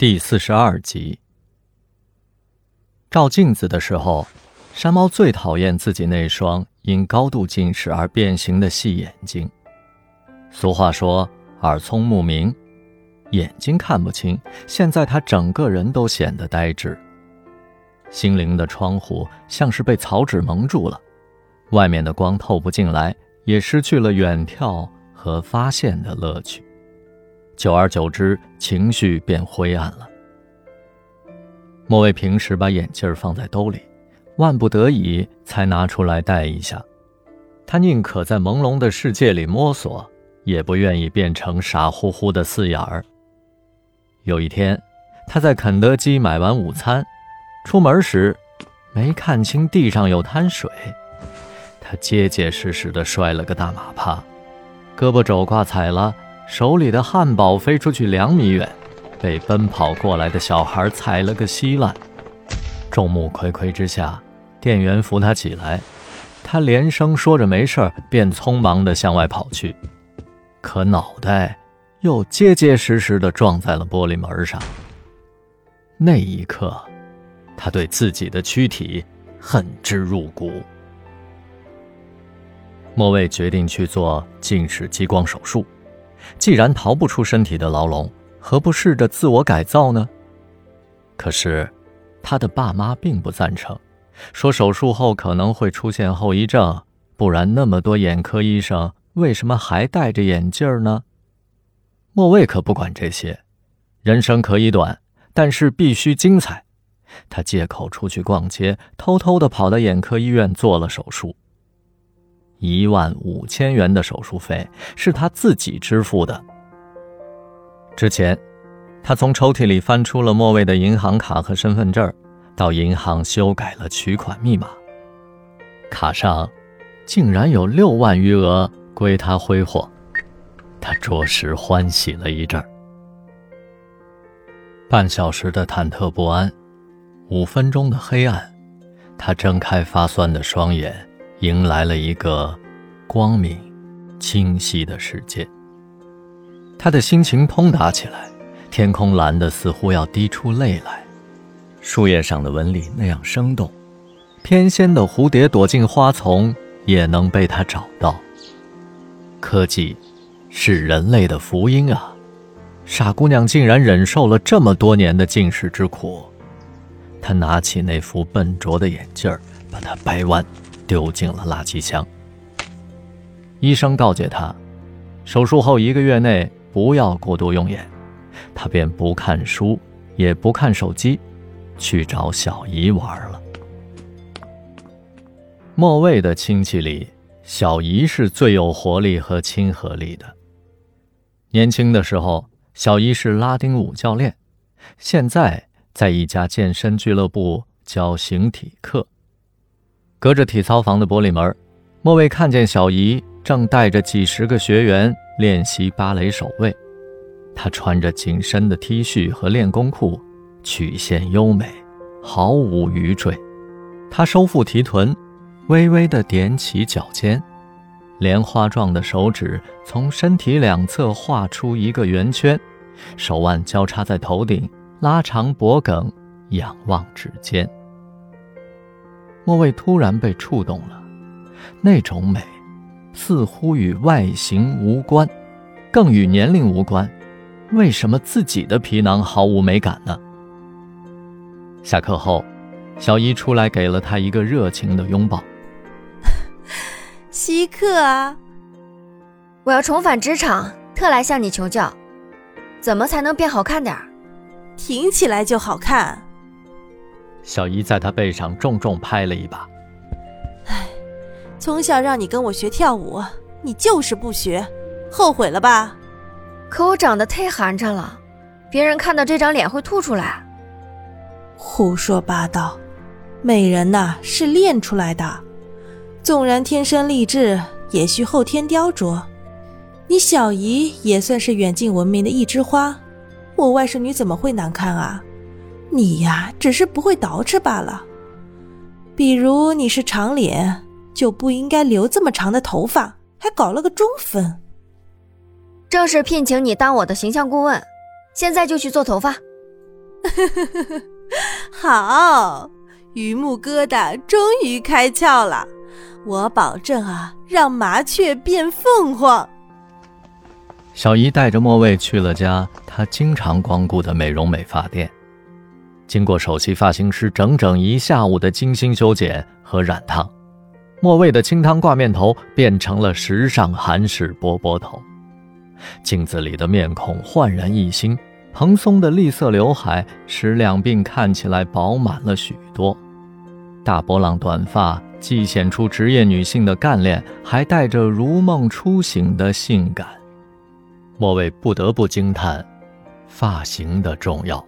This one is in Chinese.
第四十二集，照镜子的时候，山猫最讨厌自己那双因高度近视而变形的细眼睛。俗话说“耳聪目明”，眼睛看不清，现在他整个人都显得呆滞。心灵的窗户像是被草纸蒙住了，外面的光透不进来，也失去了远眺和发现的乐趣。久而久之，情绪变灰暗了。莫卫平时把眼镜放在兜里，万不得已才拿出来戴一下。他宁可在朦胧的世界里摸索，也不愿意变成傻乎乎的四眼儿。有一天，他在肯德基买完午餐，出门时没看清地上有滩水，他结结实实的摔了个大马趴，胳膊肘挂彩了。手里的汉堡飞出去两米远，被奔跑过来的小孩踩了个稀烂。众目睽睽之下，店员扶他起来，他连声说着没事便匆忙地向外跑去，可脑袋又结结实实地撞在了玻璃门上。那一刻，他对自己的躯体恨之入骨。莫卫决定去做近视激光手术。既然逃不出身体的牢笼，何不试着自我改造呢？可是，他的爸妈并不赞成，说手术后可能会出现后遗症，不然那么多眼科医生为什么还戴着眼镜呢？莫卫可不管这些，人生可以短，但是必须精彩。他借口出去逛街，偷偷的跑到眼科医院做了手术。一万五千元的手术费是他自己支付的。之前，他从抽屉里翻出了莫卫的银行卡和身份证，到银行修改了取款密码。卡上竟然有六万余额归他挥霍，他着实欢喜了一阵。半小时的忐忑不安，五分钟的黑暗，他睁开发酸的双眼。迎来了一个光明、清晰的世界。他的心情通达起来，天空蓝得似乎要滴出泪来，树叶上的纹理那样生动，翩跹的蝴蝶躲进花丛也能被他找到。科技是人类的福音啊！傻姑娘竟然忍受了这么多年的近视之苦。她拿起那副笨拙的眼镜，把它掰弯。丢进了垃圾箱。医生告诫他，手术后一个月内不要过度用眼。他便不看书，也不看手机，去找小姨玩了。莫卫的亲戚里，小姨是最有活力和亲和力的。年轻的时候，小姨是拉丁舞教练，现在在一家健身俱乐部教形体课。隔着体操房的玻璃门，莫卫看见小姨正带着几十个学员练习芭蕾手位。她穿着紧身的 T 恤和练功裤，曲线优美，毫无余坠。她收腹提臀，微微地踮起脚尖，莲花状的手指从身体两侧画出一个圆圈，手腕交叉在头顶，拉长脖颈，仰望指尖。莫蔚突然被触动了，那种美，似乎与外形无关，更与年龄无关。为什么自己的皮囊毫无美感呢？下课后，小伊出来给了他一个热情的拥抱。稀客啊！我要重返职场，特来向你求教，怎么才能变好看点儿？挺起来就好看。小姨在他背上重重拍了一把。唉，从小让你跟我学跳舞，你就是不学，后悔了吧？可我长得太寒碜了，别人看到这张脸会吐出来。胡说八道，美人呐是练出来的，纵然天生丽质，也需后天雕琢。你小姨也算是远近闻名的一枝花，我外甥女怎么会难看啊？你呀，只是不会捯饬罢了。比如你是长脸，就不应该留这么长的头发，还搞了个中分。正式聘请你当我的形象顾问，现在就去做头发。好，榆木疙瘩终于开窍了，我保证啊，让麻雀变凤凰。小姨带着莫蔚去了家她经常光顾的美容美发店，经过首席发型师整整一下午的精心修剪和染烫，莫蔚的清汤挂面头变成了时尚韩式波波头，镜子里的面孔焕然一新。蓬松的栗色刘海使两鬓看起来饱满了许多，大波浪短发既显出职业女性的干练，还带着如梦初醒的性感。莫蔚不得不惊叹，发型的重要。